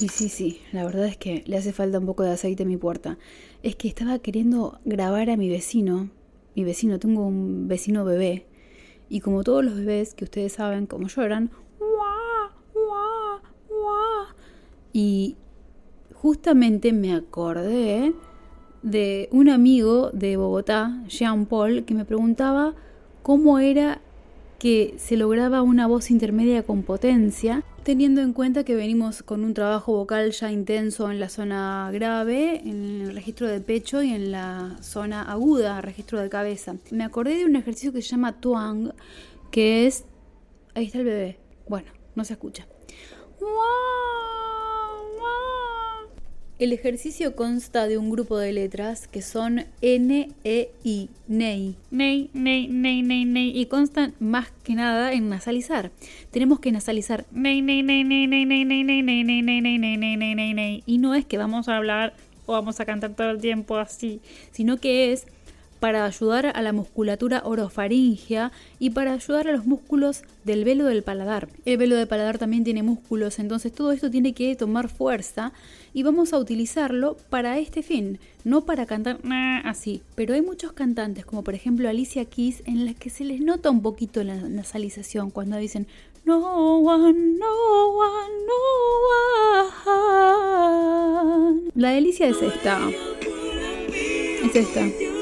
Y sí, sí, la verdad es que le hace falta un poco de aceite a mi puerta. Es que estaba queriendo grabar a mi vecino. Mi vecino, tengo un vecino bebé. Y como todos los bebés que ustedes saben cómo lloran, Y justamente me acordé de un amigo de Bogotá, Jean Paul, que me preguntaba cómo era que se lograba una voz intermedia con potencia, teniendo en cuenta que venimos con un trabajo vocal ya intenso en la zona grave, en el registro de pecho y en la zona aguda, registro de cabeza. Me acordé de un ejercicio que se llama Twang, que es... Ahí está el bebé. Bueno, no se escucha. El ejercicio consta de un grupo de letras que son N, E, I, NEI, NEI, NEI, NEI, NEI, NEI, y constan más que nada en nasalizar. Tenemos que nasalizar NEI, NEI, NEI, NEI, NEI, NEI, NEI, NEI, NEI, NEI, NEI, NEI, NEI, NEI, NEI, NEI, y no es que vamos a hablar o vamos a cantar todo el tiempo así, sino que es para ayudar a la musculatura orofaringia y para ayudar a los músculos del velo del paladar. El velo del paladar también tiene músculos, entonces todo esto tiene que tomar fuerza y vamos a utilizarlo para este fin, no para cantar así. Pero hay muchos cantantes, como por ejemplo Alicia Keys, en las que se les nota un poquito la nasalización cuando dicen no one, no one, no one. La delicia es esta. Es esta.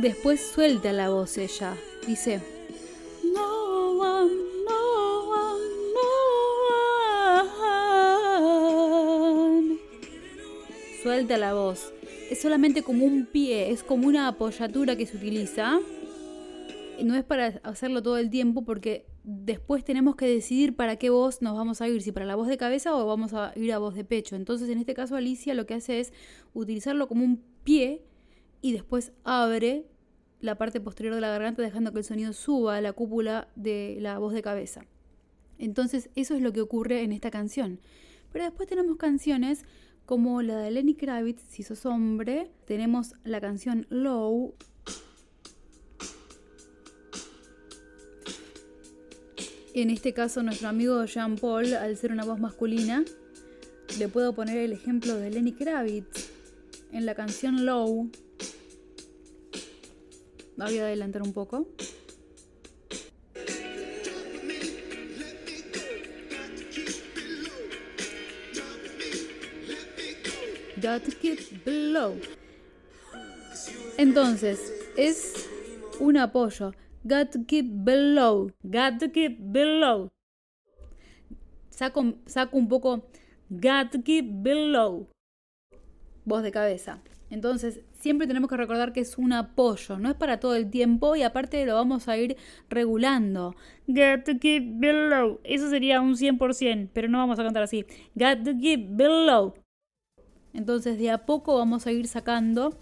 Después suelta la voz ella. Dice. No one, no one, no one. Suelta la voz. Es solamente como un pie, es como una apoyatura que se utiliza. No es para hacerlo todo el tiempo porque después tenemos que decidir para qué voz nos vamos a ir, si para la voz de cabeza o vamos a ir a voz de pecho. Entonces en este caso Alicia lo que hace es utilizarlo como un pie y después abre la parte posterior de la garganta dejando que el sonido suba a la cúpula de la voz de cabeza. Entonces eso es lo que ocurre en esta canción. Pero después tenemos canciones como la de Lenny Kravitz, Si sos hombre, tenemos la canción Low. En este caso nuestro amigo Jean Paul, al ser una voz masculina, le puedo poner el ejemplo de Lenny Kravitz en la canción Low, Voy a adelantar un poco. Got to keep below. Entonces, es un apoyo. Got to keep below. Got to keep below. Saco, saco un poco. Got to keep below. Voz de cabeza. Entonces, siempre tenemos que recordar que es un apoyo, no es para todo el tiempo y aparte lo vamos a ir regulando. Got to keep below. Eso sería un 100%, pero no vamos a cantar así. Got to keep below. Entonces, de a poco vamos a ir sacando.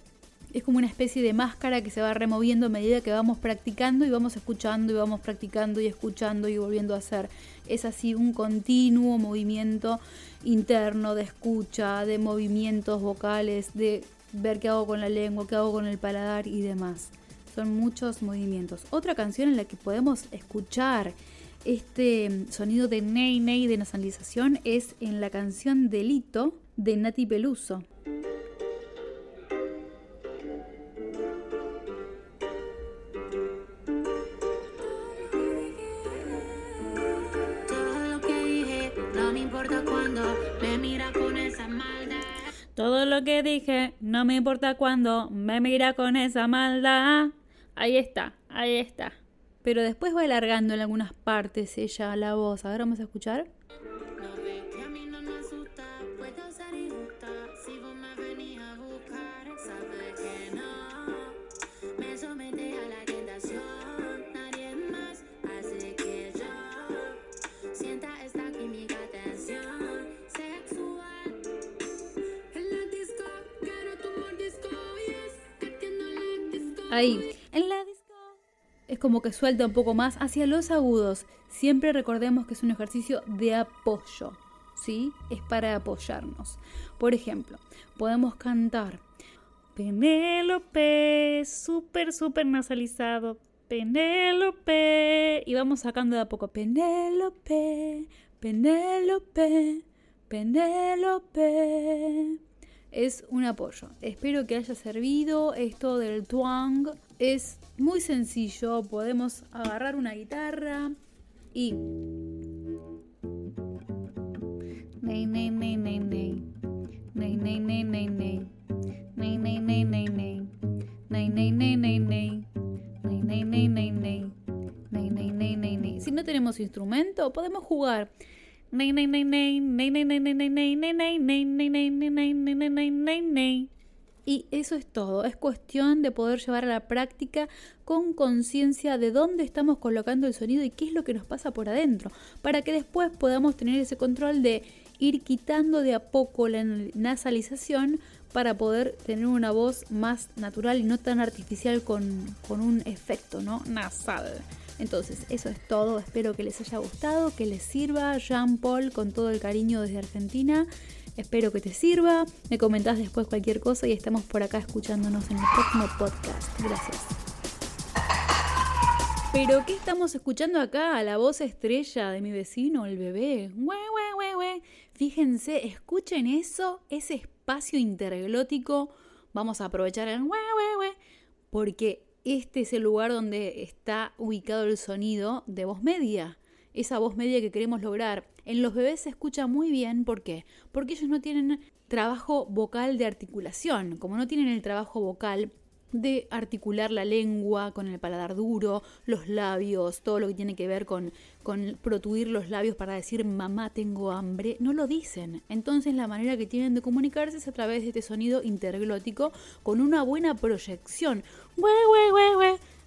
Es como una especie de máscara que se va removiendo a medida que vamos practicando y vamos escuchando y vamos practicando y escuchando y volviendo a hacer. Es así un continuo movimiento interno de escucha, de movimientos vocales, de ver qué hago con la lengua, qué hago con el paladar y demás. Son muchos movimientos. Otra canción en la que podemos escuchar este sonido de ney ney de nasalización es en la canción Delito de Nati Peluso. Que dije, no me importa cuándo me mira con esa maldad. Ahí está, ahí está. pero después va alargando en algunas partes ella la voz. A ver, vamos a escuchar. Ahí, en la disco. Es como que suelta un poco más hacia los agudos. Siempre recordemos que es un ejercicio de apoyo. ¿Sí? Es para apoyarnos. Por ejemplo, podemos cantar Penélope, súper, súper nasalizado. Penélope. Y vamos sacando de a poco. Penélope, Penélope, Penélope es un apoyo. Espero que haya servido esto del twang. Es muy sencillo, podemos agarrar una guitarra y... Si no tenemos instrumento, podemos jugar y eso es todo, es cuestión de poder llevar a la práctica con conciencia de dónde estamos colocando el sonido y qué es lo que nos pasa por adentro, para que después podamos tener ese control de ir quitando de a poco la nasalización para poder tener una voz más natural y no tan artificial con, con un efecto ¿no? nasal. Entonces, eso es todo. Espero que les haya gustado, que les sirva. Jean Paul, con todo el cariño desde Argentina. Espero que te sirva. Me comentás después cualquier cosa y estamos por acá escuchándonos en el próximo podcast. Gracias. Pero, ¿qué estamos escuchando acá? La voz estrella de mi vecino, el bebé. Fíjense, escuchen eso, ese espacio interglótico. Vamos a aprovechar el porque este es el lugar donde está ubicado el sonido de voz media, esa voz media que queremos lograr. En los bebés se escucha muy bien, ¿por qué? Porque ellos no tienen trabajo vocal de articulación. Como no tienen el trabajo vocal de articular la lengua con el paladar duro, los labios, todo lo que tiene que ver con, con protuir los labios para decir mamá tengo hambre, no lo dicen. Entonces la manera que tienen de comunicarse es a través de este sonido interglótico con una buena proyección.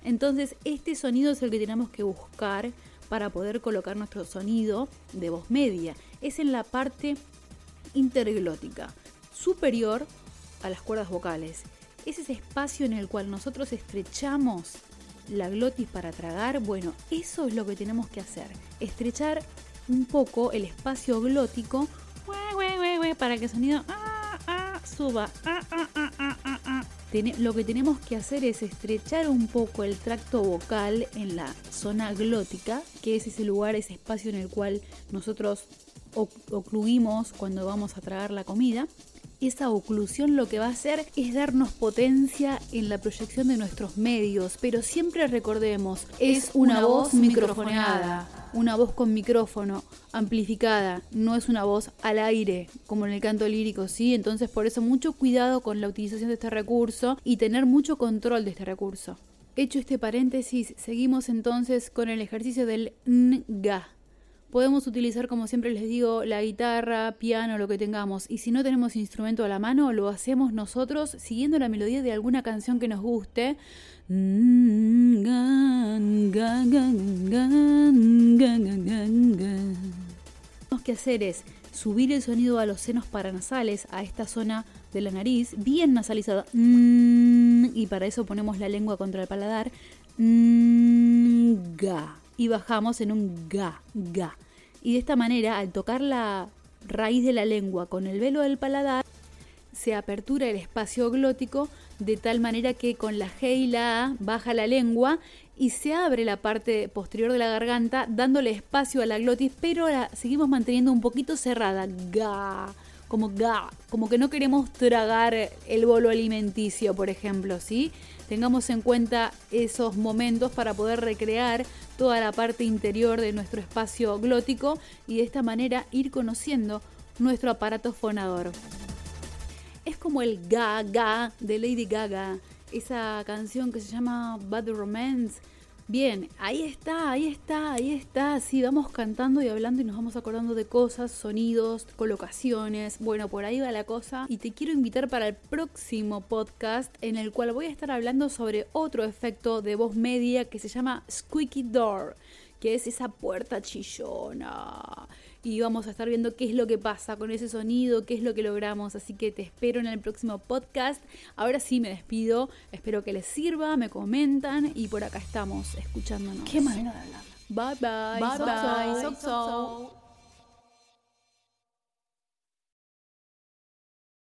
Entonces este sonido es el que tenemos que buscar para poder colocar nuestro sonido de voz media. Es en la parte interglótica, superior a las cuerdas vocales es ese espacio en el cual nosotros estrechamos la glotis para tragar, bueno, eso es lo que tenemos que hacer, estrechar un poco el espacio glótico para que el sonido ah, ah, suba. Ah, lo que tenemos que hacer es estrechar un poco el tracto vocal en la zona glótica, que es ese lugar, ese espacio en el cual nosotros ocluimos cuando vamos a tragar la comida esa oclusión lo que va a hacer es darnos potencia en la proyección de nuestros medios, pero siempre recordemos, es, una, voz microfonada, una voz con micrófono, amplificada, no es una voz al aire, como en el canto lírico, ¿sí? Entonces por eso mucho cuidado con la utilización de este recurso y tener mucho control de este recurso. Hecho este paréntesis, seguimos entonces con el ejercicio del nga. Podemos utilizar, como siempre les digo, la guitarra, piano, lo que tengamos. Y si no tenemos instrumento a la mano, lo hacemos nosotros siguiendo la melodía de alguna canción que nos guste. Lo que hacer es subir el sonido a los senos paranasales, a esta zona de la nariz, bien nasalizada. Y para eso ponemos la lengua contra el paladar y bajamos en un ga, ga. Y de esta manera, al tocar la raíz de la lengua con el velo del paladar, se apertura el espacio glótico de tal manera que con la G y la A baja la lengua y se abre la parte posterior de la garganta dándole espacio a la glotis, pero la seguimos manteniendo un poquito cerrada. Ga, como ga, como que no queremos tragar el bolo alimenticio, por ejemplo, ¿sí? Tengamos en cuenta esos momentos para poder recrear toda la parte interior de nuestro espacio glótico y de esta manera ir conociendo nuestro aparato fonador. Es como el ga ga de Lady Gaga, esa canción que se llama Bad Romance, Bien, ahí está, ahí está, ahí está. Sí, vamos cantando y hablando y nos vamos acordando de cosas, sonidos, colocaciones. Bueno, por ahí va la cosa. Y te quiero invitar para el próximo podcast en el cual voy a estar hablando sobre otro efecto de voz media que se llama Squeaky Door, que es esa puerta chillona y vamos a estar viendo qué es lo que pasa con ese sonido, qué es lo que logramos. Así que te espero en el próximo podcast. Ahora sí me despido. Espero que les sirva, me comentan y por acá estamos escuchándonos. Qué manera de hablar. Bye bye. Bye bye. so. So, so.